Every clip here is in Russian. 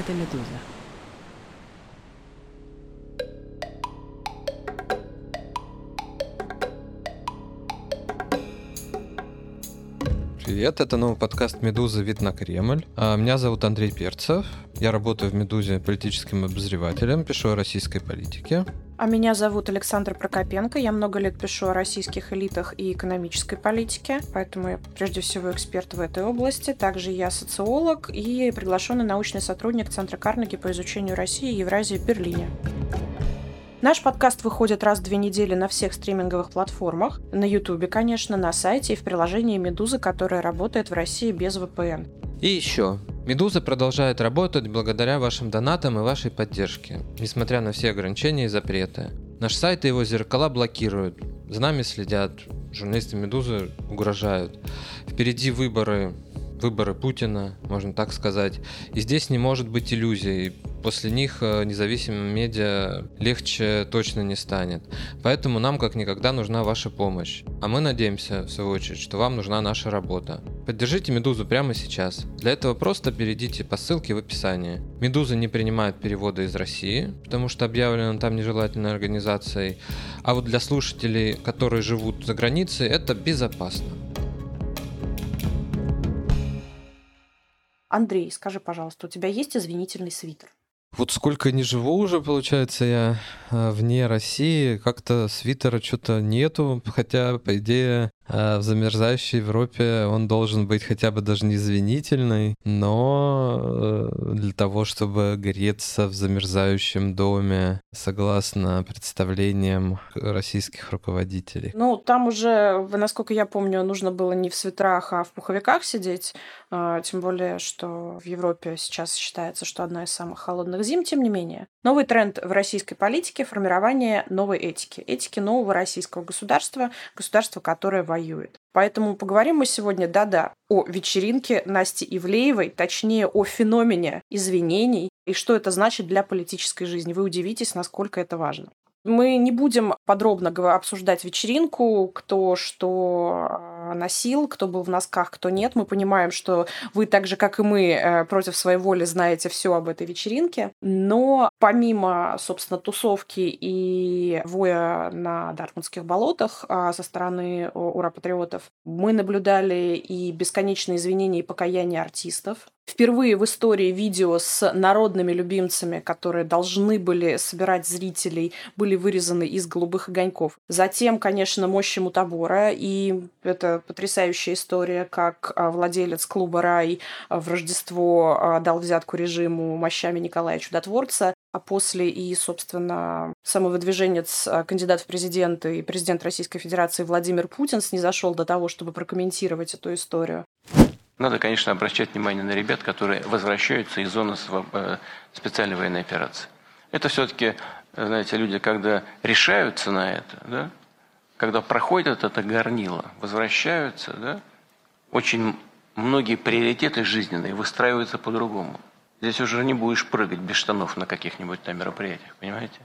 это «Медуза». Привет, это новый подкаст «Медуза. Вид на Кремль». А, Меня зовут Андрей Перцев. Я работаю в «Медузе» политическим обозревателем, пишу о российской политике. А меня зовут Александра Прокопенко. Я много лет пишу о российских элитах и экономической политике, поэтому я прежде всего эксперт в этой области. Также я социолог и приглашенный научный сотрудник Центра Карнеги по изучению России и Евразии в Берлине. Наш подкаст выходит раз в две недели на всех стриминговых платформах, на Ютубе, конечно, на сайте и в приложении «Медуза», которое работает в России без VPN. И еще. «Медуза» продолжает работать благодаря вашим донатам и вашей поддержке, несмотря на все ограничения и запреты. Наш сайт и его зеркала блокируют. За нами следят. Журналисты «Медузы» угрожают. Впереди выборы выборы Путина, можно так сказать. И здесь не может быть иллюзий. После них э, независимым медиа легче точно не станет. Поэтому нам как никогда нужна ваша помощь. А мы надеемся, в свою очередь, что вам нужна наша работа. Поддержите Медузу прямо сейчас. Для этого просто перейдите по ссылке в описании. Медуза не принимает переводы из России, потому что объявлена там нежелательной организацией. А вот для слушателей, которые живут за границей, это безопасно. Андрей, скажи, пожалуйста, у тебя есть извинительный свитер? Вот сколько не живу уже, получается, я э, вне России, как-то свитера что-то нету, хотя, по идее, в замерзающей Европе он должен быть хотя бы даже не извинительный, но э, для того, чтобы греться в замерзающем доме, согласно представлениям российских руководителей. Ну, там уже, насколько я помню, нужно было не в свитерах, а в пуховиках сидеть, тем более, что в Европе сейчас считается, что одна из самых холодных зим, тем не менее. Новый тренд в российской политике – формирование новой этики. Этики нового российского государства, государства, которое воюет. Поэтому поговорим мы сегодня, да-да, о вечеринке Насти Ивлеевой, точнее о феномене извинений и что это значит для политической жизни. Вы удивитесь, насколько это важно. Мы не будем подробно обсуждать вечеринку, кто что носил, кто был в носках, кто нет. Мы понимаем, что вы так же, как и мы, э, против своей воли знаете все об этой вечеринке. Но помимо, собственно, тусовки и воя на Дартмутских болотах а, со стороны ура-патриотов, мы наблюдали и бесконечные извинения и покаяния артистов. Впервые в истории видео с народными любимцами, которые должны были собирать зрителей, были вырезаны из голубых огоньков. Затем, конечно, мощи Мутабора, и это потрясающая история, как а, владелец клуба «Рай» в Рождество а, дал взятку режиму мощами Николая Чудотворца, а после и, собственно, самовыдвиженец, а, кандидат в президенты и президент Российской Федерации Владимир Путин снизошел до того, чтобы прокомментировать эту историю. Надо, конечно, обращать внимание на ребят, которые возвращаются из зоны э, специальной военной операции. Это все-таки, знаете, люди, когда решаются на это, да, когда проходят это горнило, возвращаются, да, очень многие приоритеты жизненные выстраиваются по-другому. Здесь уже не будешь прыгать без штанов на каких-нибудь там мероприятиях, понимаете?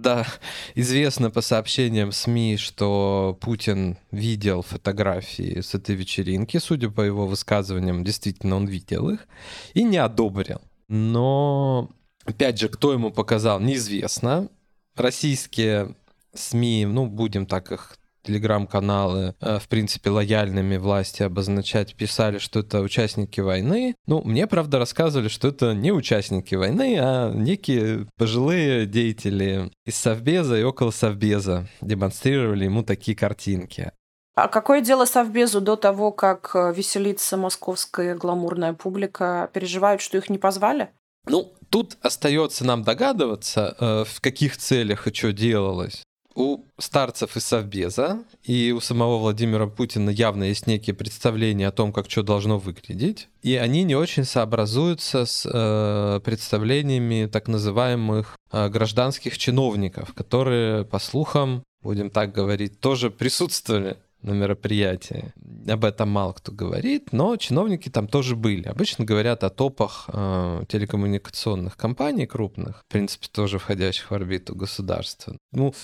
Да, известно по сообщениям СМИ, что Путин видел фотографии с этой вечеринки. Судя по его высказываниям, действительно он видел их и не одобрил. Но, опять же, кто ему показал, неизвестно. Российские СМИ, ну, будем так их телеграм-каналы, э, в принципе, лояльными власти обозначать, писали, что это участники войны. Ну, мне, правда, рассказывали, что это не участники войны, а некие пожилые деятели из Совбеза и около Совбеза демонстрировали ему такие картинки. А какое дело Совбезу до того, как э, веселится московская гламурная публика? Переживают, что их не позвали? Ну, тут остается нам догадываться, э, в каких целях и что делалось у старцев из Совбеза и у самого Владимира Путина явно есть некие представления о том, как что должно выглядеть, и они не очень сообразуются с э, представлениями так называемых э, гражданских чиновников, которые, по слухам, будем так говорить, тоже присутствовали на мероприятии. Об этом мало кто говорит, но чиновники там тоже были. Обычно говорят о топах э, телекоммуникационных компаний крупных, в принципе, тоже входящих в орбиту государства. Ну,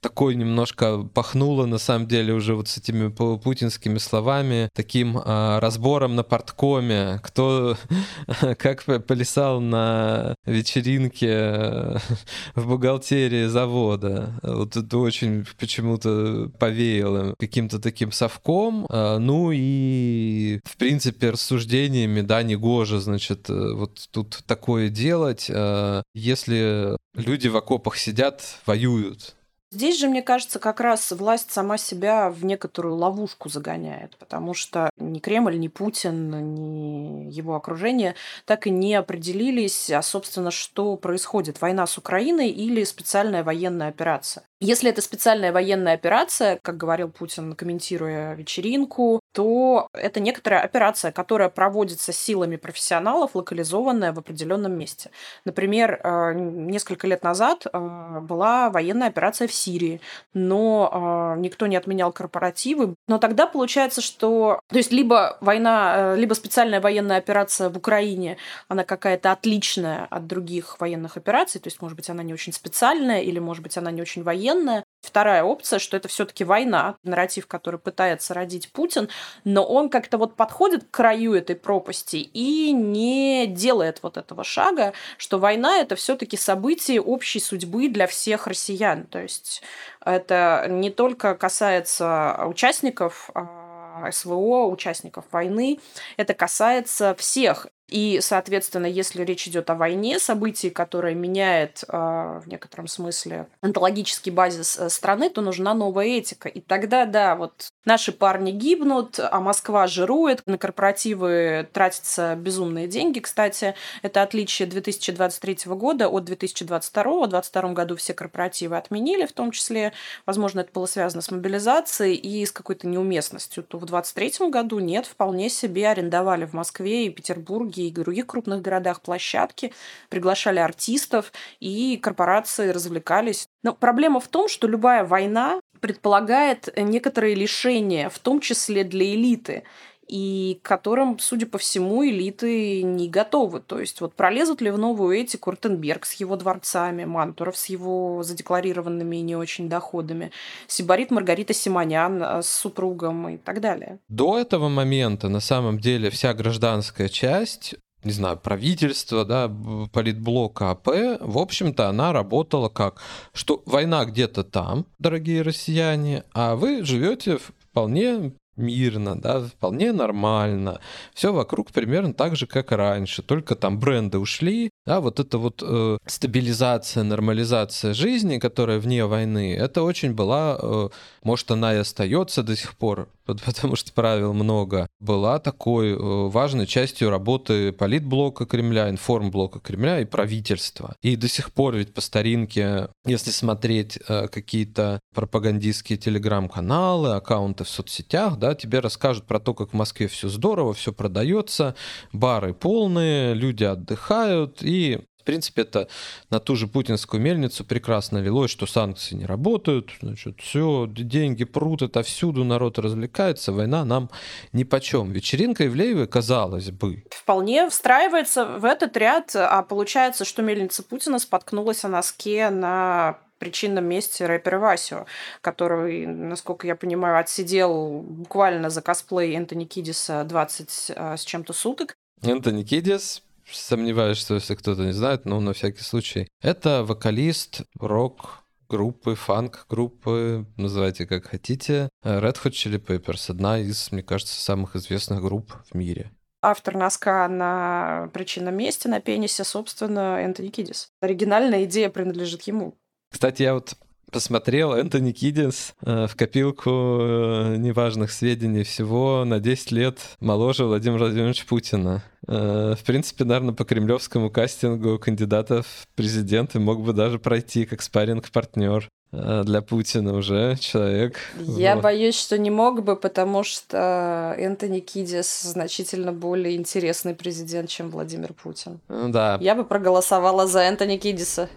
такой немножко пахнуло, на самом деле, уже вот с этими путинскими словами, таким а, разбором на порткоме, кто как полисал на вечеринке в бухгалтерии завода. Вот это очень почему-то повеяло каким-то таким совком. А, ну и, в принципе, рассуждениями, да, не гоже, значит, э, вот тут такое делать, а, если люди в окопах сидят, воюют, Здесь же, мне кажется, как раз власть сама себя в некоторую ловушку загоняет, потому что ни Кремль, ни Путин, ни его окружение так и не определились, а, собственно, что происходит, война с Украиной или специальная военная операция. Если это специальная военная операция, как говорил Путин, комментируя вечеринку, то это некоторая операция, которая проводится силами профессионалов, локализованная в определенном месте. Например, э, несколько лет назад э, была военная операция в Сирии, но э, никто не отменял корпоративы. Но тогда получается, что... То есть либо война, либо специальная военная операция в Украине, она какая-то отличная от других военных операций, то есть, может быть, она не очень специальная, или, может быть, она не очень военная. Вторая опция, что это все-таки война, нарратив, который пытается родить Путин, но он как-то вот подходит к краю этой пропасти и не делает вот этого шага, что война это все-таки событие общей судьбы для всех россиян. То есть это не только касается участников а, СВО, участников войны. Это касается всех. И, соответственно, если речь идет о войне, событии, которое меняет э, в некотором смысле онтологический базис э, страны, то нужна новая этика. И тогда, да, вот наши парни гибнут, а Москва жирует, на корпоративы тратятся безумные деньги. Кстати, это отличие 2023 года от 2022. В 2022 году все корпоративы отменили, в том числе, возможно, это было связано с мобилизацией и с какой-то неуместностью. То в 2023 году нет, вполне себе арендовали в Москве и Петербурге Петербурге и других крупных городах площадки, приглашали артистов, и корпорации развлекались. Но проблема в том, что любая война предполагает некоторые лишения, в том числе для элиты и к которым, судя по всему, элиты не готовы. То есть вот пролезут ли в новую этику Ротенберг с его дворцами, Мантуров с его задекларированными и не очень доходами, Сибарит Маргарита Симонян э, с супругом и так далее. До этого момента, на самом деле, вся гражданская часть не знаю, правительства, да, политблока АП, в общем-то, она работала как, что война где-то там, дорогие россияне, а вы живете вполне мирно, да, вполне нормально. Все вокруг примерно так же, как раньше, только там бренды ушли, да, вот эта вот э, стабилизация, нормализация жизни, которая вне войны, это очень была, э, может, она и остается до сих пор, потому что правил много, была такой э, важной частью работы политблока Кремля, информблока Кремля и правительства. И до сих пор ведь по старинке, если смотреть э, какие-то пропагандистские телеграм-каналы, аккаунты в соцсетях, да, тебе расскажут про то, как в Москве все здорово, все продается, бары полные, люди отдыхают, и принципе, это на ту же путинскую мельницу прекрасно лилось, что санкции не работают, значит, все, деньги прут, это всюду народ развлекается, война нам ни почем. Вечеринка Ивлеевой, казалось бы. Вполне встраивается в этот ряд, а получается, что мельница Путина споткнулась о носке на причинном месте рэпера Васю, который, насколько я понимаю, отсидел буквально за косплей Энтони Кидиса 20 а, с чем-то суток. Энтони Кидис, сомневаюсь, что если кто-то не знает, но на всякий случай, это вокалист рок группы, фанк-группы, называйте как хотите, Red Hot Chili Peppers, одна из, мне кажется, самых известных групп в мире автор носка на причинном месте на пенисе, собственно, Энтони Кидис. Оригинальная идея принадлежит ему. Кстати, я вот посмотрел Энтони Киддинс э, в копилку э, неважных сведений всего на 10 лет моложе Владимира Владимировича Путина. Э, в принципе, наверное, по кремлевскому кастингу кандидатов в президенты мог бы даже пройти как спарринг-партнер э, для Путина уже человек. Я вот. боюсь, что не мог бы, потому что Энтони Кидис значительно более интересный президент, чем Владимир Путин. Да. Я бы проголосовала за Энтони Кидиса.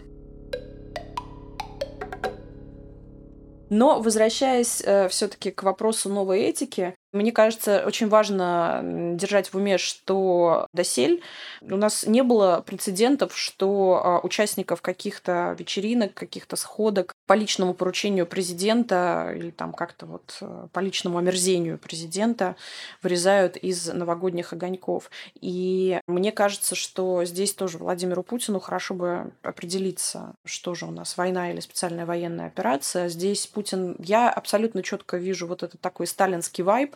Но возвращаясь э, все-таки к вопросу новой этики, Мне кажется, очень важно держать в уме, что досель у нас не было прецедентов, что а, участников каких-то вечеринок, каких-то сходок по личному поручению президента или там как-то вот э, по личному омерзению президента вырезают из новогодних огоньков. И мне кажется, что здесь тоже Владимиру Путину хорошо бы определиться, что же у нас, война или специальная военная операция. Здесь Путин... Я абсолютно четко вижу вот этот такой сталинский вайб,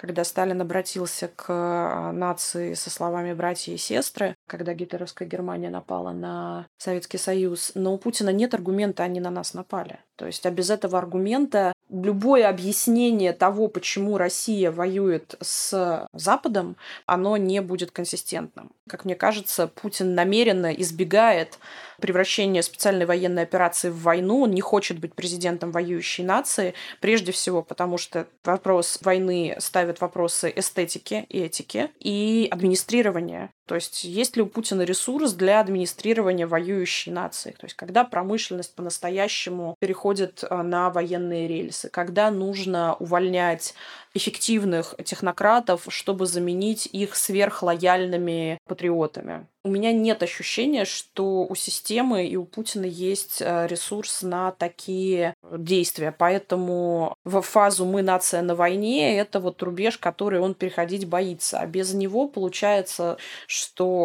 когда Сталин обратился к а, нации со словами «братья и сестры», когда гитлеровская Германия напала на Советский Союз. Но у Путина нет аргумента «они на нас напали». То есть, а без этого аргумента любое объяснение того, почему Россия воюет с Западом, оно не будет консистентным. Как мне кажется, Путин намеренно избегает превращения специальной военной операции в войну. Он не хочет быть президентом воюющей нации, прежде всего потому, что вопрос войны ставит вопросы эстетики и этики и администрирования. То есть есть ли у Путина ресурс для администрирования воюющей нации? То есть когда промышленность по-настоящему переходит а, на военные рельсы, когда нужно увольнять эффективных технократов, чтобы заменить их сверхлояльными патриотами. У меня нет ощущения, что у системы и у Путина есть э, ресурс на такие действия. Поэтому в фазу «мы нация на войне» это вот рубеж, который он переходить боится. А без него получается,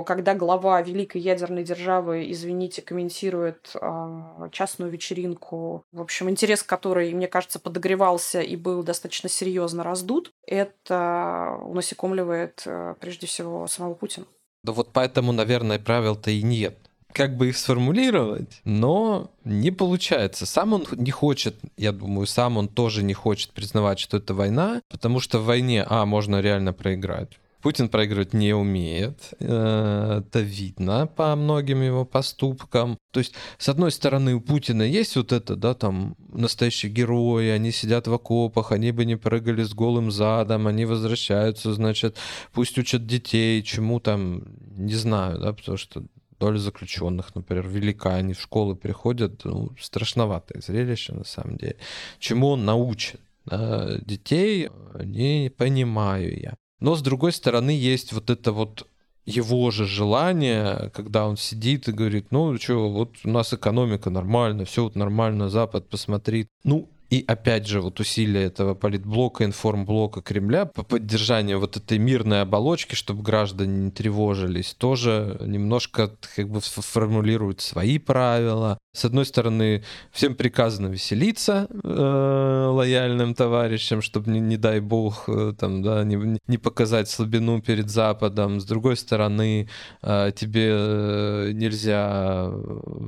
когда глава великой ядерной державы, извините, комментирует э, частную вечеринку, в общем, интерес который, мне кажется, подогревался и был достаточно серьезно раздут, это унасекомливает э, прежде всего самого Путина. Да вот поэтому, наверное, правил-то и нет. Как бы их сформулировать, но не получается. Сам он не хочет, я думаю, сам он тоже не хочет признавать, что это война, потому что в войне, а, можно реально проиграть. Путин проигрывать не умеет. Э, это видно по многим его поступкам. То есть, с одной стороны, у Путина есть вот это, да, там, настоящие герои, они сидят в окопах, они бы не прыгали с голым задом, они возвращаются, значит, пусть учат детей, чему там, не знаю, да, потому что доля заключенных, например, велика, они в школы приходят, ну, страшноватое зрелище на самом деле. Чему он научит? Детей не понимаю я. Но с другой стороны есть вот это вот его же желание, когда он сидит и говорит, ну что, вот у нас экономика нормально, все вот нормально, Запад посмотри. Ну, и опять же, вот усилия этого политблока, информблока Кремля по поддержанию вот этой мирной оболочки, чтобы граждане не тревожились, тоже немножко как бы формулируют свои правила. С одной стороны, всем приказано веселиться э, лояльным товарищам, чтобы, не, не дай бог, э, там, да, не, не показать слабину перед Западом. С другой стороны, э, тебе э, нельзя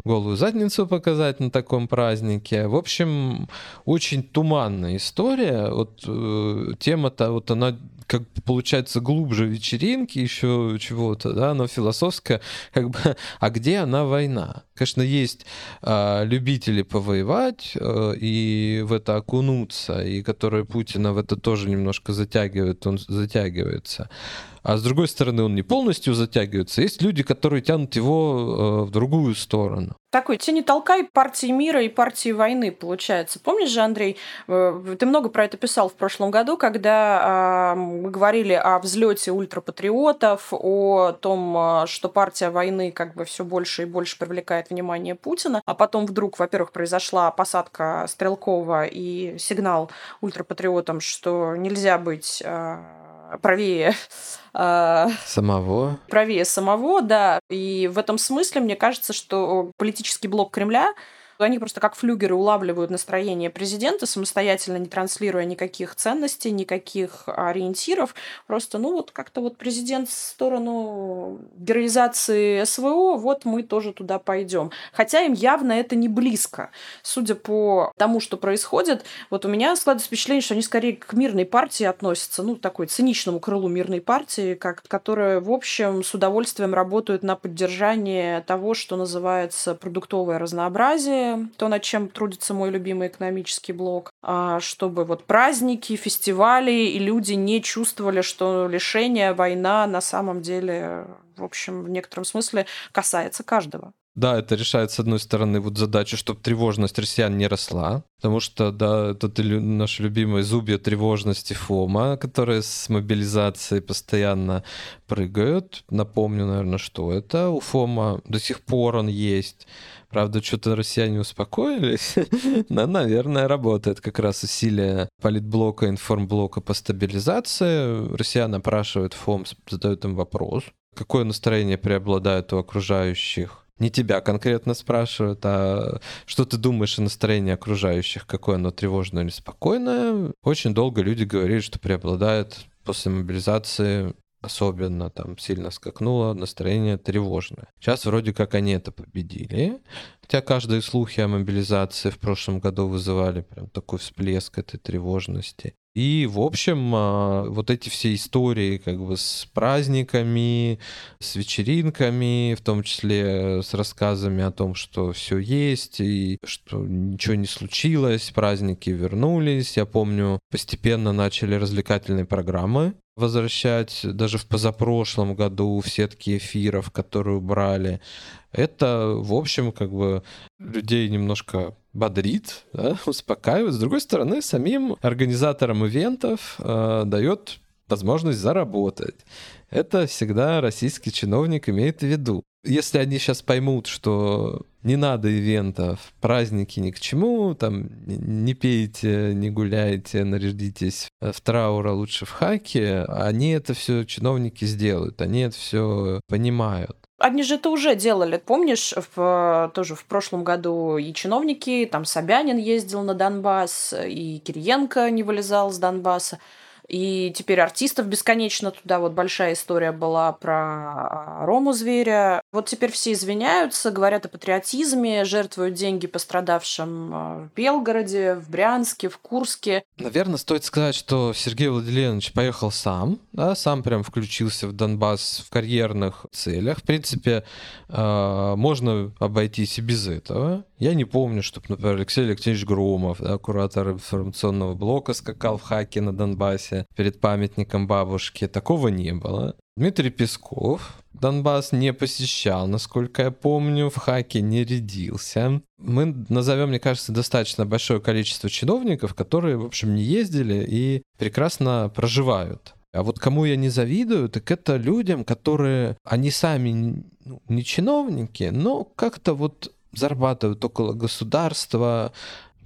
голую задницу показать на таком празднике. В общем, очень туманная история. Вот э, тема-то, вот она как получается глубже вечеринки, еще чего-то, да, но философская, как бы, а где она война? Конечно, есть э, любители повоевать э, и в это окунуться, и которые Путина в это тоже немножко затягивают, он затягивается. А с другой стороны, он не полностью затягивается. Есть люди, которые тянут его э, в другую сторону. Такой не толкай партии мира и партии войны, получается. Помнишь же, Андрей, э, ты много про это писал в прошлом году, когда э, мы говорили о взлете ультрапатриотов, о том, э, что партия войны как бы все больше и больше привлекает внимание Путина, а потом вдруг, во-первых, произошла посадка Стрелкова и сигнал ультрапатриотам, что нельзя быть э, правее а, самого. Правее самого, да. И в этом смысле мне кажется, что политический блок Кремля они просто как флюгеры улавливают настроение президента, самостоятельно не транслируя никаких ценностей, никаких ориентиров. Просто, ну вот как-то вот президент в сторону героизации СВО, вот мы тоже туда пойдем. Хотя им явно это не близко. Судя по тому, что происходит, вот у меня складывается впечатление, что они скорее к мирной партии относятся, ну, такой циничному крылу мирной партии, как, которая, в общем, с удовольствием работают на поддержание того, что называется продуктовое разнообразие, то, над чем трудится мой любимый экономический блок, а, чтобы вот праздники, фестивали и люди не чувствовали, что лишение, война на самом деле, в общем, в некотором смысле касается каждого. Да, это решает, с одной стороны, вот задачу, чтобы тревожность россиян не росла, потому что, да, это наше любимое зубья тревожности ФОМа, которые с мобилизацией постоянно прыгают. Напомню, наверное, что это. У ФОМа до сих пор он есть. Правда, что-то россияне успокоились, но, наверное, работает как раз усилие политблока, информблока по стабилизации. Россиян опрашивают ФОМ, задают им вопрос, какое настроение преобладает у окружающих не тебя конкретно спрашивают, а что ты думаешь о настроении окружающих, какое оно тревожное или спокойное. Очень долго люди говорили, что преобладает после мобилизации особенно там сильно скакнуло, настроение тревожное. Сейчас вроде как они это победили, хотя каждые слухи о мобилизации в прошлом году вызывали прям такой всплеск этой тревожности. И, в общем, а, вот эти все истории как бы с праздниками, с вечеринками, в том числе с рассказами о том, что все есть и что ничего не случилось, праздники вернулись. Я помню, постепенно начали развлекательные программы возвращать даже в позапрошлом году в сетки эфиров, которые убрали. Это, в общем, как бы людей немножко бодрит, да, успокаивает. С другой стороны, самим организаторам ивентов э, дает возможность заработать. Это всегда российский чиновник имеет в виду. Если они сейчас поймут, что не надо ивентов, праздники ни к чему, там не пейте, не гуляйте, нарядитесь в траур, а лучше в хаке, они это все чиновники сделают, они это все понимают. Они же это уже делали, помнишь, в, тоже в прошлом году и чиновники, там Собянин ездил на Донбасс, и Кириенко не вылезал с Донбасса. И теперь артистов бесконечно туда. Вот большая история была про а, Рому Зверя. Вот теперь все извиняются, говорят о патриотизме, жертвуют деньги пострадавшим а, в Белгороде, в Брянске, в Курске. Наверное, стоит сказать, что Сергей Владимирович поехал сам, да, сам прям включился в Донбасс в карьерных целях. В принципе, э, можно обойтись и без этого. Я не помню, чтобы, например, Алексей Алексеевич Громов, да, куратор информационного блока, скакал в хаке на Донбассе перед памятником бабушки. Такого не было. Дмитрий Песков Донбасс не посещал, насколько я помню, в хаке не рядился. Мы назовем, мне кажется, достаточно большое количество чиновников, которые, в общем, не ездили и прекрасно проживают. А вот кому я не завидую, так это людям, которые, они сами ну, не чиновники, но как-то вот зарабатывают около государства,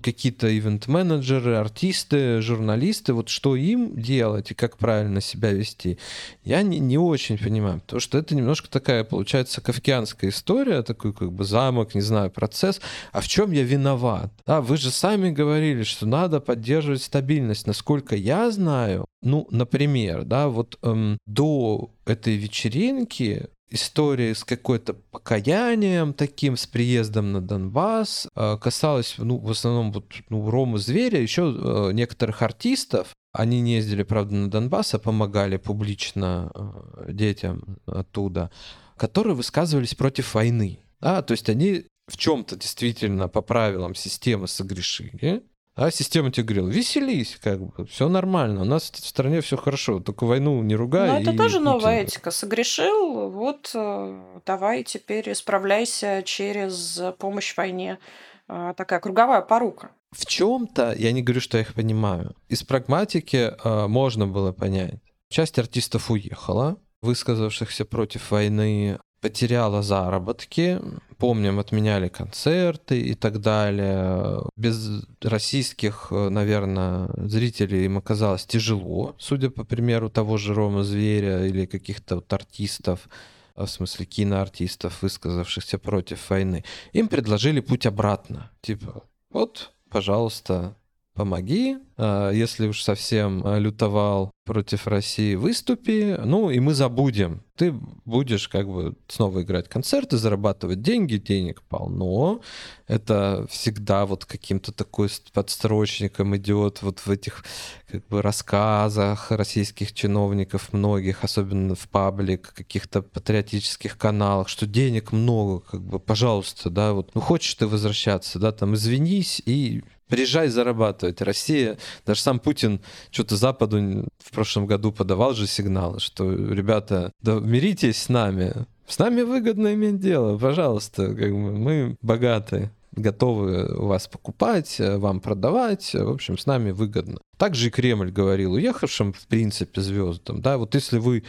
какие-то ивент-менеджеры, артисты, журналисты, вот что им делать и как правильно себя вести, я не, не очень понимаю, потому что это немножко такая, получается, кавкианская история, такой как бы замок, не знаю, процесс, а в чем я виноват? Да, вы же сами говорили, что надо поддерживать стабильность, насколько я знаю, ну, например, да, вот эм, до этой вечеринки история с какой-то покаянием таким, с приездом на Донбасс, э, касалась, ну, в основном вот, ну, Рома Зверя, еще э, некоторых артистов. Они не ездили, правда, на Донбасс, а помогали публично э, детям оттуда, которые высказывались против войны. Да, то есть они в чем-то действительно по правилам системы согрешили, а система тебе говорила, веселись, как бы, все нормально, у нас в стране все хорошо, только войну не ругай. Ну, это тоже новая этика. Согрешил, вот э, давай теперь справляйся через помощь в войне. А, такая круговая порука. В чем-то, я не говорю, что я их понимаю, из прагматики э, можно было понять. Часть артистов уехала, высказавшихся против войны, потеряла заработки, помним, отменяли концерты и так далее. Без российских, наверное, зрителей им оказалось тяжело, судя по примеру того же Рома Зверя или каких-то вот артистов, в смысле киноартистов, высказавшихся против войны. Им предложили путь обратно. Типа, вот, пожалуйста, помоги, а, если уж совсем а, лютовал против России, выступи, ну и мы забудем. Ты будешь как бы снова играть концерты, зарабатывать деньги, денег полно. Это всегда вот каким-то такой подстрочником идет вот в этих как бы рассказах российских чиновников многих, особенно в паблик, каких-то патриотических каналах, что денег много, как бы, пожалуйста, да, вот, ну хочешь ты возвращаться, да, там, извинись и приезжай зарабатывать. Россия, даже сам Путин что-то Западу в прошлом году подавал же сигналы, что, ребята, да миритесь с нами, С нами выгодно иметь дело, пожалуйста, как бы мы богаты готовы вас покупать, вам продавать, в общем, с нами выгодно. Также и Кремль говорил уехавшим, в принципе, звездам, да, вот если вы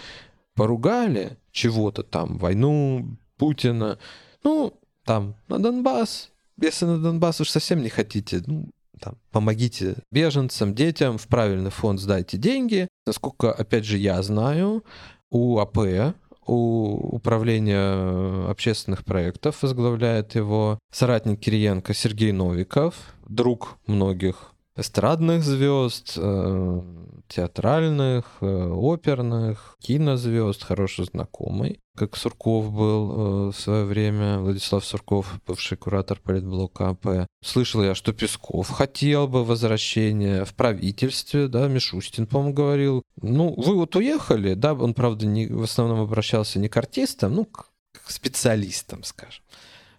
поругали чего-то там, войну, Путина, ну, там, на Донбасс, если на Донбасс уж совсем не хотите, ну, там, помогите беженцам, детям, в правильный фонд сдайте деньги. Насколько, опять же, я знаю, у АП, у управления общественных проектов возглавляет его соратник Кириенко Сергей Новиков, друг многих эстрадных звезд, э, театральных, э, оперных, кинозвезд, хороший знакомый, как Сурков был э, в свое время, Владислав Сурков, бывший куратор политблока АП. Слышал я, что Песков хотел бы возвращения в правительстве, да, Мишустин, по-моему, говорил. Ну, вы вот уехали, да, он, правда, не, в основном обращался не к артистам, ну, к, к специалистам, скажем,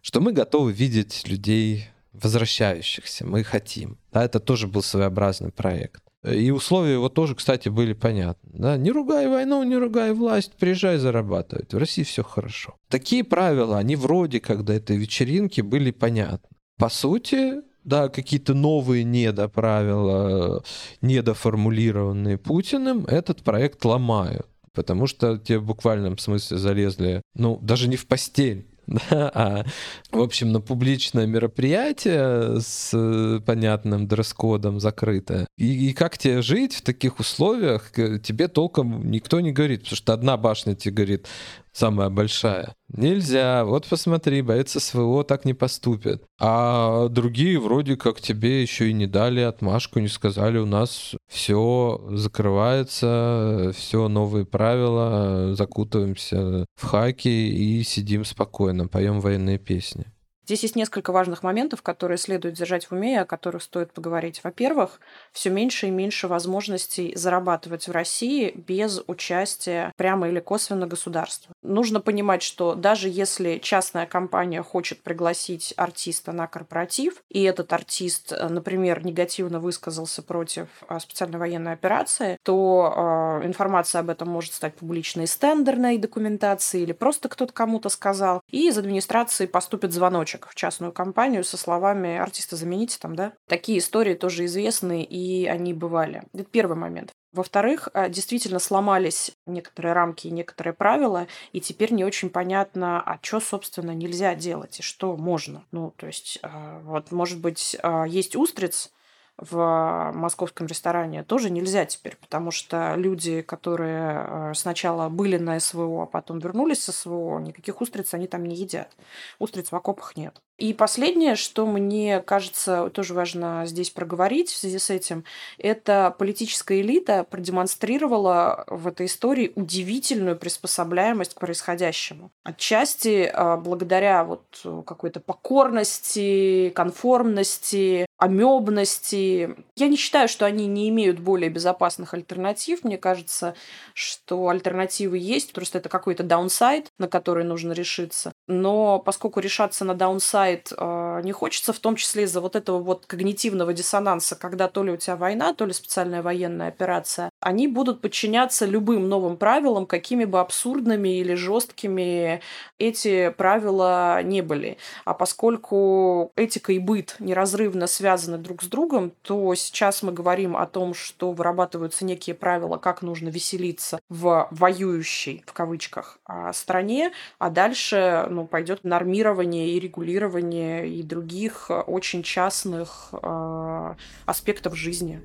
что мы готовы видеть людей возвращающихся, мы хотим. Да, это тоже был своеобразный проект. И условия его тоже, кстати, были понятны. Да? Не ругай войну, не ругай власть, приезжай зарабатывать. В России все хорошо. Такие правила, они вроде как до этой вечеринки были понятны. По сути, да, какие-то новые недоправила, недоформулированные Путиным, этот проект ломают. Потому что те в буквальном смысле залезли, ну, даже не в постель, да, а, в общем, на публичное мероприятие с э, понятным дресс-кодом закрытое. И, и как тебе жить в таких условиях, тебе толком никто не говорит, потому что одна башня тебе говорит, самая большая. Нельзя, вот посмотри, боец СВО так не поступят. А другие вроде как тебе еще и не дали отмашку, не сказали, у нас все закрывается, все новые правила, закутываемся в хаки и сидим спокойно, поем военные песни. Здесь есть несколько важных моментов, которые следует держать в уме, о которых стоит поговорить. Во-первых, все меньше и меньше возможностей зарабатывать в России без участия прямо или косвенно государства. Нужно понимать, что даже если частная компания хочет пригласить артиста на корпоратив, и этот артист, например, негативно высказался против а, специальной военной операции, то э, информация об этом может стать публичной из тендерной документации или просто кто-то кому-то сказал, и из администрации поступит звоночек звоночек в частную компанию со словами «артиста замените там», да? Такие истории тоже известны, и они бывали. Это первый момент. Во-вторых, а, действительно сломались некоторые рамки и некоторые правила, и теперь не очень понятно, а что, собственно, нельзя делать и что можно. Ну, то есть, а, вот, может быть, а, есть устриц, в московском ресторане тоже нельзя теперь, потому что люди, которые э, сначала были на СВО, а потом вернулись с СВО, никаких устриц они там не едят. Устриц в окопах нет. И последнее, что мне кажется тоже важно здесь проговорить в связи с этим, это политическая элита продемонстрировала в этой истории удивительную приспособляемость к происходящему. Отчасти э, благодаря вот какой-то покорности, конформности, амебности. Я не считаю, что они не имеют более безопасных альтернатив. Мне кажется, что альтернативы есть, просто это какой-то даунсайд, на который нужно решиться. Но поскольку решаться на даунсайд э, не хочется, в том числе из-за вот этого вот когнитивного диссонанса, когда то ли у тебя война, то ли специальная военная операция, они будут подчиняться любым новым правилам, какими бы абсурдными или жесткими эти правила не были. А поскольку этика и быт неразрывно связаны друг с другом, то сейчас мы говорим о том, что вырабатываются некие правила, как нужно веселиться в воюющей, в кавычках, а, стране, а дальше ну, пойдет нормирование и регулирование и других очень частных э, аспектов жизни.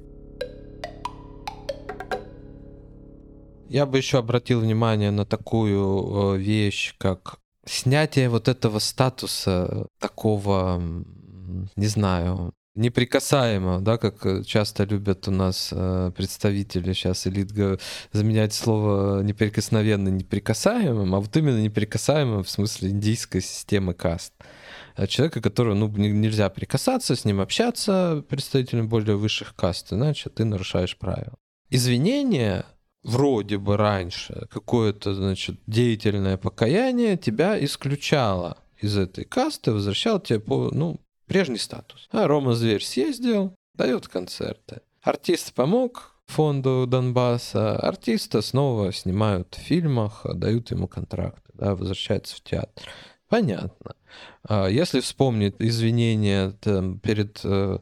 Я бы еще обратил внимание на такую э, вещь, как снятие вот этого статуса такого, не знаю, неприкасаемого, да, как часто любят у нас э, представители сейчас элит заменять слово неприкосновенно неприкасаемым, а вот именно неприкасаемым в смысле индийской системы каст э, человека, которого ну, нельзя прикасаться, с ним общаться, представителям более высших каст, значит, ты нарушаешь правила. Извинения вроде бы раньше какое-то, значит, деятельное покаяние тебя исключало из этой касты, возвращало тебе по, ну, прежний статус. А Рома Зверь съездил, дает концерты. Артист помог, фонду Донбасса, артиста снова снимают в фильмах, дают ему контракты, да, возвращается в театр. Понятно. А если вспомнить извинения там, перед э,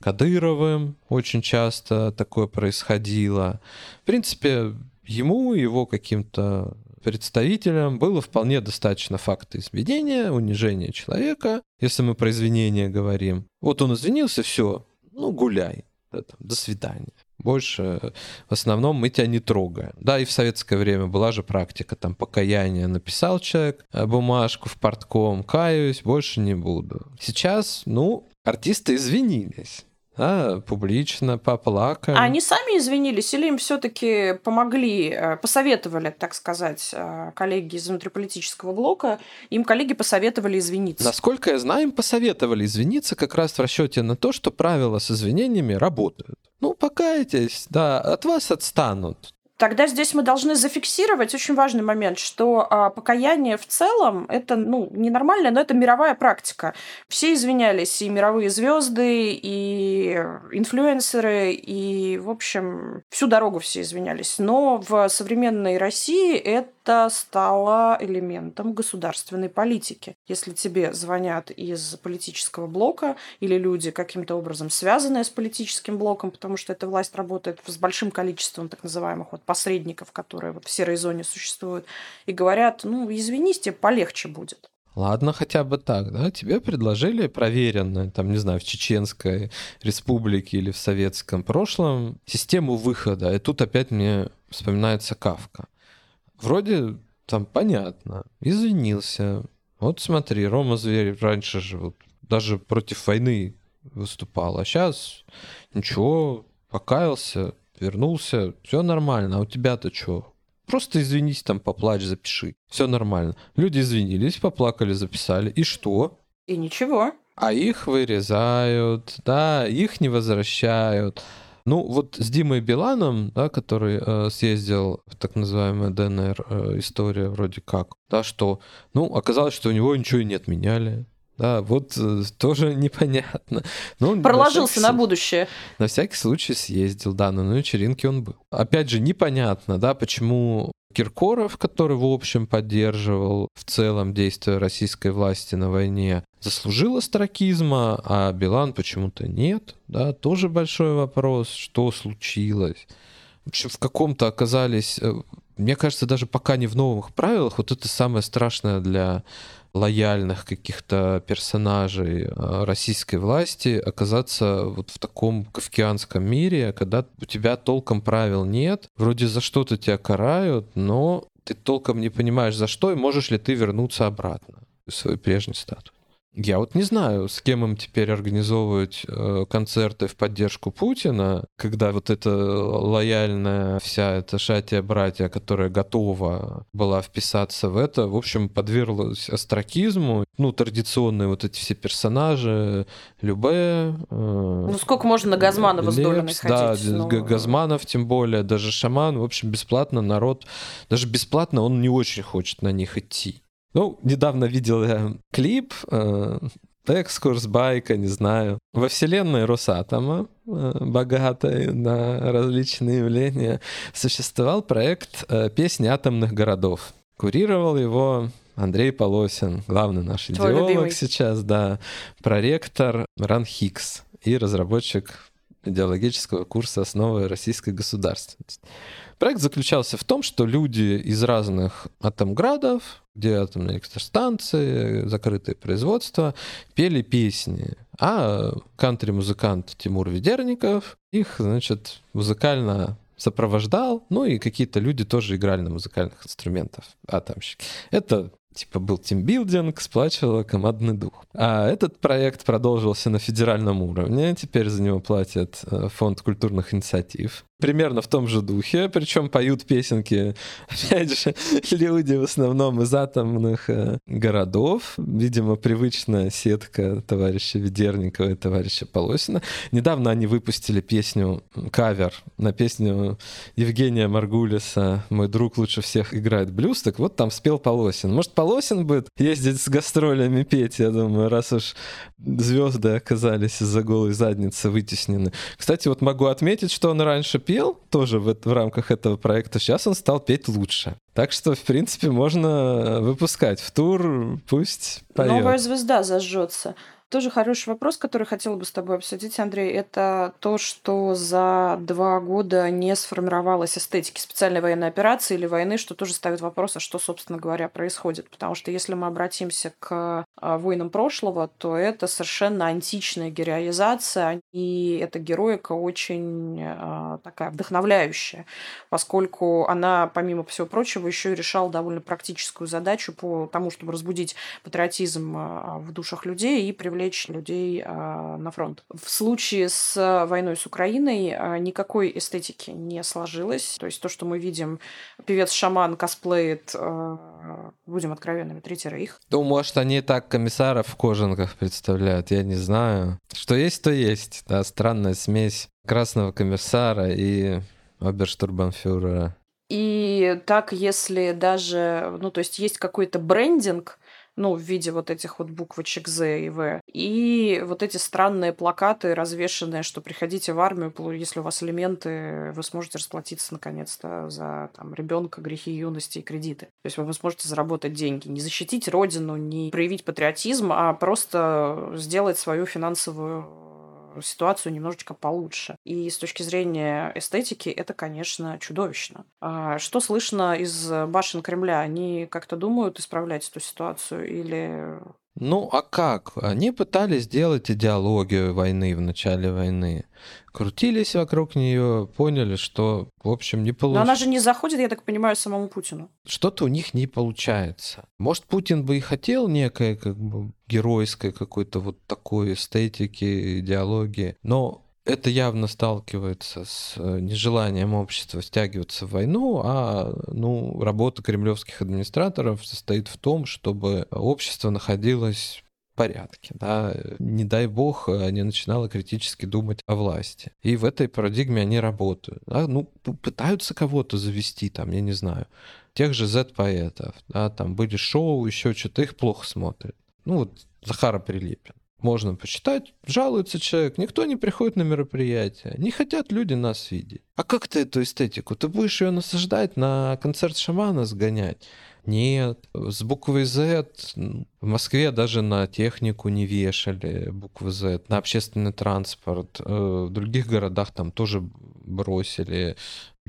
Кадыровым, очень часто такое происходило. В принципе, ему, его каким-то представителям было вполне достаточно факта извинения, унижения человека, если мы про извинения говорим. Вот он извинился, все, ну гуляй, да, там, до свидания. Больше в основном мы тебя не трогаем. Да, и в советское время была же практика, там, покаяния. Написал человек э, бумажку в портком, каюсь, больше не буду. Сейчас, ну, артисты извинились да, публично поплакали. А они сами извинились или им все-таки помогли, э, посоветовали, так сказать, э, коллеги из внутриполитического блока, им коллеги посоветовали извиниться? Насколько я знаю, им посоветовали извиниться как раз в расчете на то, что правила с извинениями работают. Ну, покайтесь, да, от вас отстанут. Тогда здесь мы должны зафиксировать очень важный момент, что а, покаяние в целом это ну ненормально, но это мировая практика. Все извинялись, и мировые звезды, и инфлюенсеры, и в общем всю дорогу все извинялись. Но в современной России это это стало элементом государственной политики. Если тебе звонят из политического блока или люди каким-то образом связанные с политическим блоком, потому что эта власть работает с большим количеством так называемых вот посредников, которые вот в серой зоне существуют, и говорят, ну, извинись, тебе полегче будет. Ладно, хотя бы так, да? Тебе предложили проверенную, там, не знаю, в Чеченской республике или в советском прошлом систему выхода. И тут опять мне вспоминается Кавка вроде там понятно, извинился. Вот смотри, Рома Зверь раньше же вот даже против войны выступал, а сейчас ничего, покаялся, вернулся, все нормально, а у тебя-то что? Просто извинись, там поплачь, запиши. Все нормально. Люди извинились, поплакали, записали. И что? И ничего. А их вырезают, да, их не возвращают. Ну, вот с Димой Биланом, да, который э, съездил в так называемая ДНР э, история вроде как, да, что, ну, оказалось, что у него ничего и не отменяли. Да, вот э, тоже непонятно. Ну, Проложился на, на будущее. На всякий случай съездил, да, на вечеринке он был. Опять же, непонятно, да, почему Киркоров, который, в общем, поддерживал в целом действия российской власти на войне, заслужил астракизма, а Билан почему-то нет. Да, тоже большой вопрос, что случилось. В каком-то оказались, э, мне кажется, даже пока не в новых правилах, вот это самое страшное для лояльных каких-то персонажей э, российской власти оказаться вот в таком кавкианском мире, когда у тебя толком правил нет, вроде за что-то тебя карают, но ты толком не понимаешь за что, и можешь ли ты вернуться обратно в свой прежний статус. Я вот не знаю, с кем им теперь организовывать э, концерты в поддержку Путина, когда вот эта лояльная вся эта шатия-братья, которая готова была вписаться в это, в общем, подверглась астракизму. Ну, традиционные вот эти все персонажи, Любе... Э, ну, сколько можно на Газманова с Долиной ходить? Да, но... Газманов тем более, даже Шаман, в общем, бесплатно народ, даже бесплатно он не очень хочет на них идти. Ну, недавно видел я клип, э, экскурс, байка, не знаю. Во вселенной Росатома, э, богатой на различные явления, существовал проект э, «Песни атомных городов». Курировал его Андрей Полосин, главный наш Твой идеолог любимый. сейчас, да, проректор Ран Хикс и разработчик идеологического курса «Основы российской государственности». Проект заключался в том, что люди из разных атомградов, где атомные электростанции, закрытые производства, пели песни. А кантри-музыкант Тимур Ведерников их, значит, музыкально сопровождал, ну и какие-то люди тоже играли на музыкальных инструментах, атомщики. Это типа был тимбилдинг, сплачивала командный дух. А этот проект продолжился на федеральном уровне, теперь за него платит э, фонд культурных инициатив примерно в том же духе, причем поют песенки, опять же, люди в основном из атомных э, городов, видимо, привычная сетка товарища Ведерникова и товарища Полосина. Недавно они выпустили песню, кавер на песню Евгения Маргулиса «Мой друг лучше всех играет блюз», так вот там спел Полосин. Может, Полосин согласен будет ездить с гастролями петь, я думаю, раз уж звезды оказались из-за голой задницы вытеснены. Кстати, вот могу отметить, что он раньше пел тоже в, в рамках этого проекта, сейчас он стал петь лучше. Так что, в принципе, можно выпускать в тур, пусть поет. Новая звезда зажжется. Тоже хороший вопрос, который хотела бы с тобой обсудить, Андрей, это то, что за два года не сформировалась эстетики специальной военной операции или войны, что тоже ставит вопрос, а что, собственно говоря, происходит. Потому что если мы обратимся к а, войнам прошлого, то это совершенно античная героизация, и эта героика очень э, такая вдохновляющая, поскольку она, помимо всего прочего, еще и решала довольно практическую задачу по тому, чтобы разбудить патриотизм в душах людей и привлечь привлечь людей а, на фронт. В случае с войной с Украиной а, никакой эстетики не сложилось. То есть то, что мы видим, певец-шаман косплеит, а, будем откровенными, Третий Рейх. Ну, может, они так комиссаров в кожанках представляют, я не знаю. Что есть, то есть. Да, странная смесь красного комиссара и оберштурбанфюрера. И так, если даже, ну, то есть есть какой-то брендинг, ну, в виде вот этих вот буквочек Z и V. И вот эти странные плакаты, развешенные, что приходите в армию, если у вас элементы, вы сможете расплатиться наконец-то за там, ребенка, грехи юности и кредиты. То есть вы сможете заработать деньги. Не защитить родину, не проявить патриотизм, а просто сделать свою финансовую ситуацию немножечко получше. И с точки зрения эстетики это, конечно, чудовищно. А что слышно из башен Кремля? Они как-то думают исправлять эту ситуацию или ну, а как? Они пытались сделать идеологию войны в начале войны. Крутились вокруг нее, поняли, что, в общем, не получится. Но она же не заходит, я так понимаю, самому Путину. Что-то у них не получается. Может, Путин бы и хотел некой как бы геройской какой-то вот такой эстетики, идеологии, но это явно сталкивается с э, нежеланием общества стягиваться в войну, а ну, работа кремлевских администраторов состоит в том, чтобы общество находилось порядке. Да? Не дай бог, они начинало критически думать о власти. И в этой парадигме они работают. Да? Ну, пытаются кого-то завести, там, я не знаю, тех же Z-поэтов. Да? Там были шоу, еще что-то, их плохо смотрят. Ну вот Захара Прилепин. Можно почитать. Жалуется человек, никто не приходит на мероприятие. Не хотят люди нас видеть. А как ты эту эстетику? Ты будешь ее насаждать, на концерт шамана сгонять? Нет. С буквой Z в Москве даже на технику не вешали буквы Z, на общественный транспорт. Э, в других городах там тоже бросили.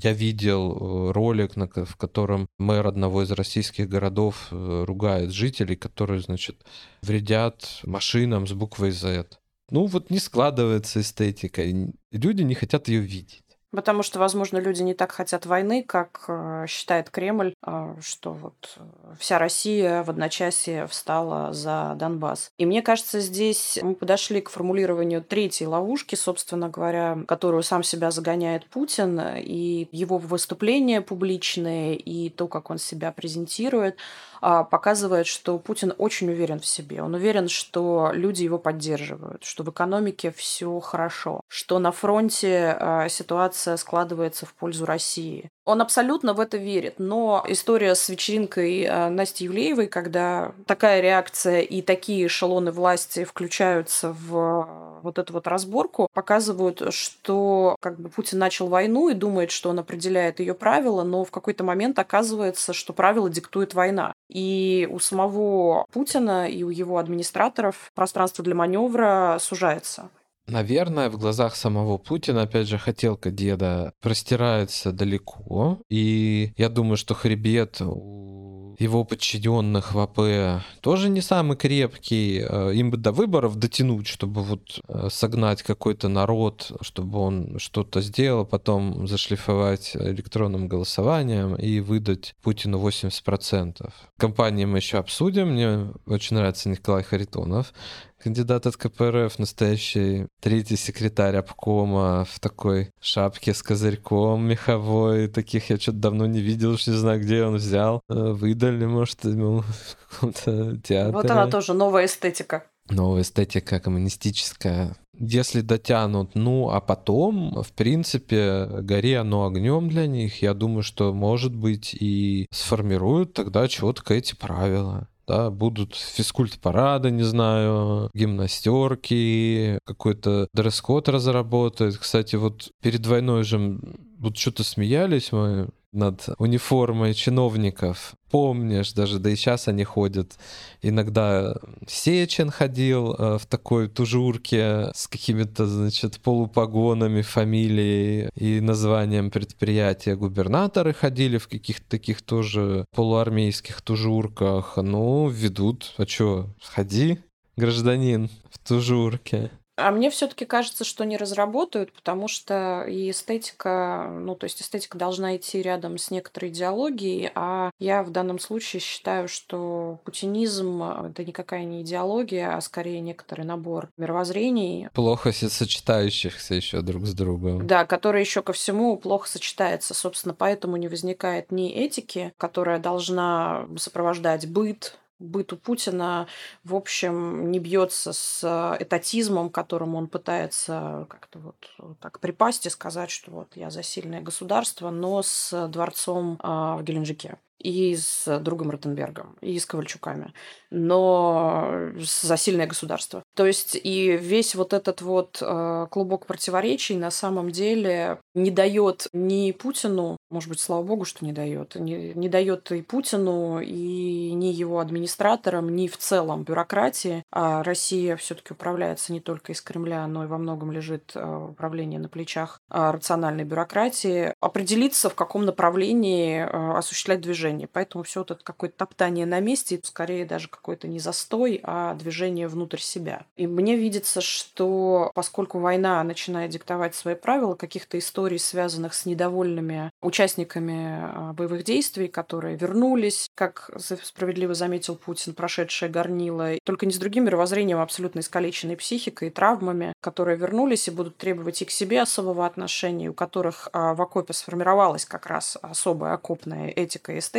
Я видел э, ролик, в котором мэр одного из российских городов э, ругает жителей, которые, значит, вредят машинам с буквой Z. Ну вот не складывается эстетика, люди не хотят ее видеть. Потому что, возможно, люди не так хотят войны, как э, считает Кремль, э, что вот э, вся Россия в одночасье встала за Донбасс. И мне кажется, здесь мы подошли к формулированию третьей ловушки, собственно говоря, которую сам себя загоняет Путин, и его выступления публичные, и то, как он себя презентирует – а, показывает, что Путин очень уверен в себе. Он уверен, что люди его поддерживают, что в экономике все хорошо, что на фронте а, ситуация складывается в пользу России. Он абсолютно в это верит, но история с вечеринкой а, Насти Юлеевой, когда такая реакция и такие эшелоны власти включаются в вот эту вот разборку, показывают, что как бы Путин начал войну и думает, что он определяет ее правила, но в какой-то момент оказывается, что правила диктует война. И у самого Путина и у его администраторов пространство для маневра сужается. Наверное, в глазах самого Путина, опять же, хотелка деда простирается далеко. И я думаю, что хребет у его подчиненных в АП тоже не самый крепкий. Э, им бы до выборов дотянуть, чтобы вот э, согнать какой-то народ, чтобы он что-то сделал, потом зашлифовать электронным голосованием и выдать Путину 80%. Компании мы еще обсудим. Мне очень нравится Николай Харитонов кандидат от КПРФ, настоящий третий секретарь обкома в такой шапке с козырьком меховой. Таких я что-то давно не видел, уж не знаю, где он взял. Э, выдали, может, ему в каком-то театре. Вот она тоже новая эстетика. Новая эстетика коммунистическая. если дотянут, ну, а потом, в принципе, гори оно огнем для них, я думаю, что, может быть, и сформируют тогда четко эти правила да, будут физкульт-парады, не знаю, гимнастерки, какой-то дресс-код разработают. Кстати, вот перед войной же вот что-то смеялись мы над униформой чиновников. Помнишь, даже да и сейчас они ходят. Иногда Сечин ходил э, в такой тужурке с какими-то, значит, полупогонами, фамилией и названием предприятия. Губернаторы ходили в каких-то таких тоже полуармейских тужурках. Ну, ведут. А чё, ходи, гражданин, в тужурке. А мне все-таки кажется, что не разработают, потому что и эстетика, ну, то есть эстетика должна идти рядом с некоторой идеологией, а я в данном случае считаю, что путинизм — это никакая не идеология, а скорее некоторый набор мировоззрений. Плохо сочетающихся еще друг с другом. Да, который еще ко всему плохо сочетается. Собственно, поэтому не возникает ни этики, которая должна сопровождать быт, быт у Путина, в общем, не бьется с э, этатизмом, которым он пытается как-то вот так припасть и сказать, что вот я за сильное государство, но с дворцом а, в Геленджике и с другом Ротенбергом, и с Ковальчуками, но за сильное государство. То есть и весь вот этот вот э, клубок противоречий на самом деле не дает ни Путину, может быть, слава богу, что не дает, не, не дает и Путину, и ни его администраторам, ни в целом бюрократии. А Россия все-таки управляется не только из Кремля, но и во многом лежит э, управление на плечах э, рациональной бюрократии. Определиться, в каком направлении э, осуществлять движение. Поэтому все вот это какое-то топтание на месте, скорее даже какой-то не застой, а движение внутрь себя. И мне видится, что поскольку война начинает диктовать свои правила, каких-то историй, связанных с недовольными участниками а, боевых действий, которые вернулись, как справедливо заметил Путин, прошедшие горнило, только не с другим мировоззрением, а абсолютно искалеченной психикой и травмами, которые вернулись и будут требовать и к себе особого отношения, у которых а, в окопе сформировалась как раз особая окопная этика и эстетика,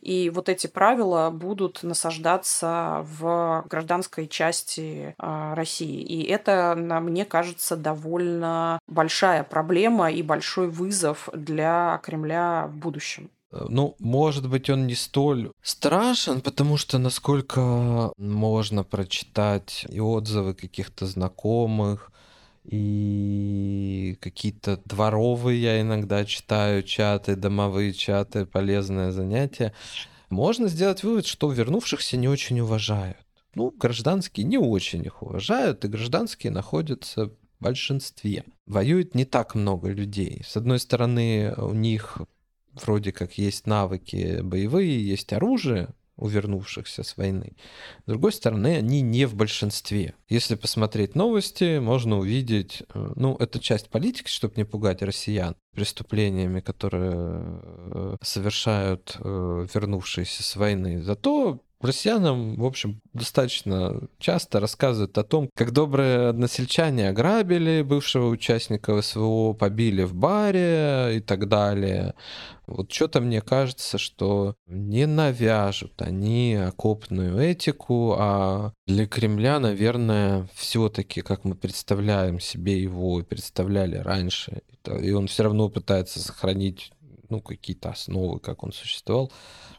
и вот эти правила будут насаждаться в гражданской части а, России. И это, мне кажется, довольно большая проблема и большой вызов для Кремля в будущем. Ну, может быть, он не столь страшен, потому что насколько можно прочитать и отзывы каких-то знакомых, и какие-то дворовые я иногда читаю чаты, домовые чаты, полезное занятие. Можно сделать вывод, что вернувшихся не очень уважают. Ну, гражданские не очень их уважают, и гражданские находятся в большинстве. Воюет не так много людей. С одной стороны, у них вроде как есть навыки боевые, есть оружие, у вернувшихся с войны. С другой стороны, они не в большинстве. Если посмотреть новости, можно увидеть, э, ну, это часть политики, чтобы не пугать россиян преступлениями, которые э, совершают э, вернувшиеся с войны. Зато Россиянам, в общем, достаточно часто рассказывают о том, как добрые односельчане ограбили бывшего участника СВО, побили в баре и так далее. Вот что-то мне кажется, что не навяжут они окопную этику, а для Кремля, наверное, все-таки, как мы представляем себе его и представляли раньше, и он все равно пытается сохранить ну, какие-то основы, как он существовал,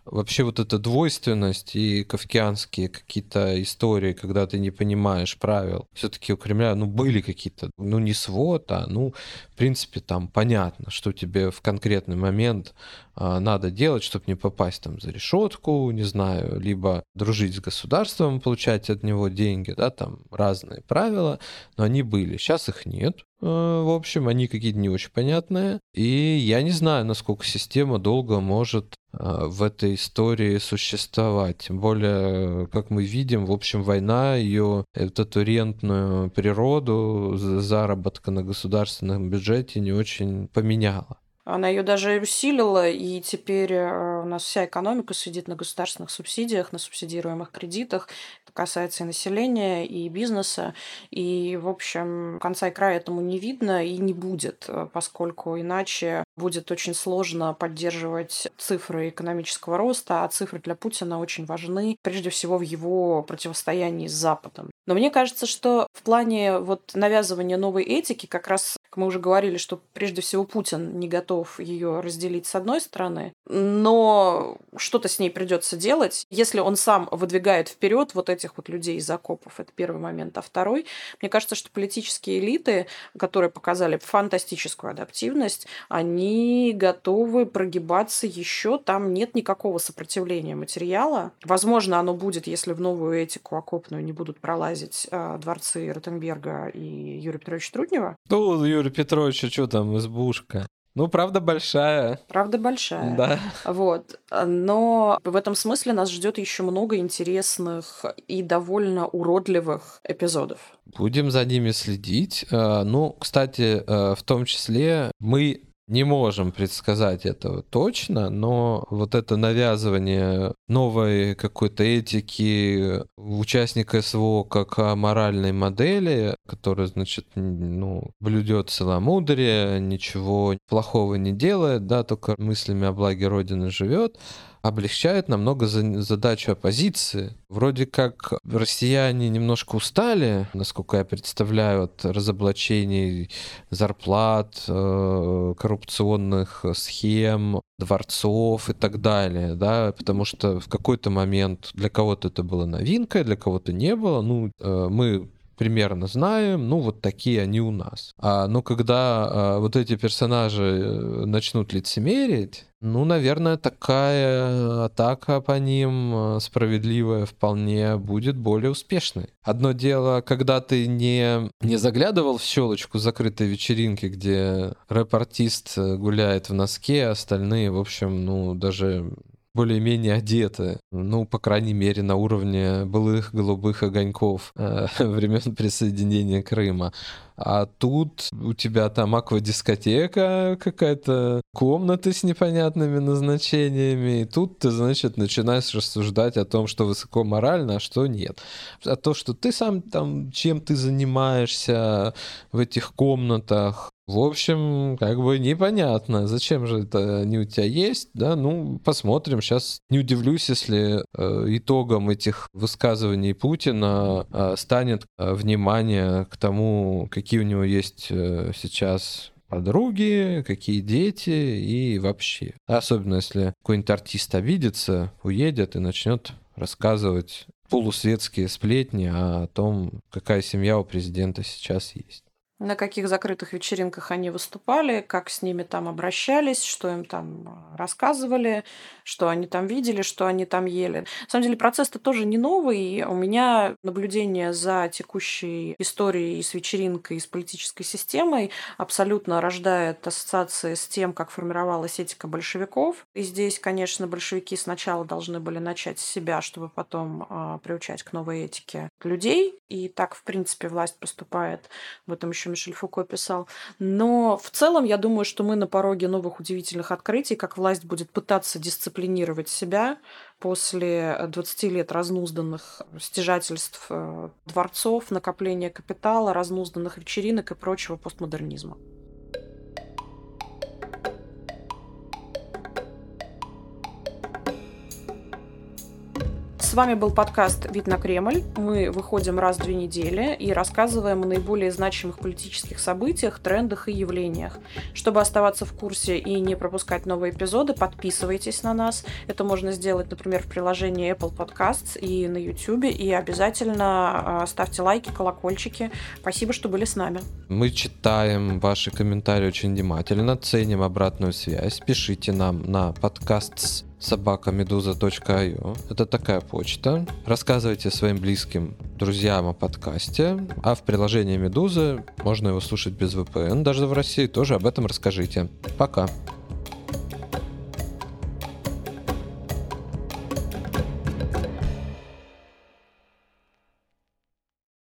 вообще вот эта двойственность и кавкианские какие-то истории, когда ты не понимаешь правил, все-таки у Кремля, ну, были какие-то, ну, не свод, а, ну, в принципе, там понятно, что тебе в конкретный момент а, надо делать, чтобы не попасть там за решетку, не знаю, либо дружить с государством, получать от него деньги, да, там разные правила, но они были. Сейчас их нет. А, в общем, они какие-то не очень понятные. И я не знаю, насколько система долго может в этой истории существовать. Тем более, как мы видим, в общем, война ее, эту рентную природу заработка на государственном бюджете не очень поменяла. Она ее даже усилила, и теперь э, у нас вся экономика сидит на государственных субсидиях, на субсидируемых кредитах. Это касается и населения, и бизнеса. И, в общем, конца и края этому не видно и не будет, э, поскольку иначе будет очень сложно поддерживать цифры экономического роста, а цифры для Путина очень важны, прежде всего в его противостоянии с Западом. Но мне кажется, что в плане вот навязывания новой этики как раз мы уже говорили, что прежде всего Путин не готов ее разделить с одной стороны, но что-то с ней придется делать. Если он сам выдвигает вперед вот этих вот людей из окопов, это первый момент. А второй, мне кажется, что политические элиты, которые показали фантастическую адаптивность, они готовы прогибаться еще. Там нет никакого сопротивления материала. Возможно, оно будет, если в новую этику окопную не будут пролазить э, дворцы Ротенберга и Юрия Петровича Труднева. Ну, Юрия Петровича, что там, избушка? Ну, правда большая. Правда большая. Да. Вот. Но в этом смысле нас ждет еще много интересных и довольно уродливых эпизодов. Будем за ними следить. Э, ну, кстати, в том числе мы не можем предсказать этого точно, но вот это навязывание новой какой-то этики участника СВО как моральной модели, которая, значит, ну, блюдет целомудрие, ничего плохого не делает, да, только мыслями о благе Родины живет, облегчает намного задачу оппозиции. Вроде как россияне немножко устали, насколько я представляю, от разоблачений зарплат, э, коррупционных схем, дворцов и так далее, да, потому что в какой-то момент для кого-то это было новинкой, для кого-то не было. Ну, э, мы примерно знаем, ну вот такие они у нас. А, но когда а, вот эти персонажи начнут лицемерить, ну, наверное, такая атака по ним э, справедливая вполне будет более успешной. Одно дело, когда ты не, не заглядывал в щелочку закрытой вечеринки, где рэп-артист э, гуляет в носке, а остальные, в общем, ну, даже более-менее одеты, ну, по крайней мере, на уровне былых голубых огоньков э, времен присоединения Крыма. А тут у тебя там аквадискотека какая-то, комнаты с непонятными назначениями, и тут ты, значит, начинаешь рассуждать о том, что высоко морально, а что нет. А то, что ты сам там, чем ты занимаешься в этих комнатах, в общем, как бы непонятно, зачем же это они у тебя есть, да, ну, посмотрим. Сейчас не удивлюсь, если э, итогом этих высказываний Путина э, станет э, внимание к тому, какие у него есть э, сейчас подруги, какие дети и вообще. Особенно если какой-нибудь артист обидится, уедет и начнет рассказывать полусветские сплетни о том, какая семья у президента сейчас есть на каких закрытых вечеринках они выступали, как с ними там обращались, что им там а, рассказывали, что они там видели, что они там ели. На самом деле процесс-то тоже не новый. У меня наблюдение за текущей историей с вечеринкой, с политической системой абсолютно рождает ассоциации с тем, как формировалась этика большевиков. И здесь, конечно, большевики сначала должны были начать с себя, чтобы потом э, приучать к новой этике людей. И так, в принципе, власть поступает. В этом еще Мишель Фуко писал. Но в целом я думаю, что мы на пороге новых удивительных открытий, как власть будет пытаться дисциплинировать себя после 20 лет разнузданных стяжательств э, дворцов, накопления капитала, разнузданных вечеринок и прочего постмодернизма. С вами был подкаст «Вид на Кремль». Мы выходим раз в две недели и рассказываем о наиболее значимых политических событиях, трендах и явлениях. Чтобы оставаться в курсе и не пропускать новые эпизоды, подписывайтесь на нас. Это можно сделать, например, в приложении Apple Podcasts и на YouTube. И обязательно а, ставьте лайки, колокольчики. Спасибо, что были с нами. Мы читаем ваши комментарии очень внимательно, ценим обратную связь. Пишите нам на подкаст собакамедуза.io. Это такая почта. Рассказывайте своим близким друзьям о подкасте. А в приложении Медузы можно его слушать без VPN, даже в России. Тоже об этом расскажите. Пока.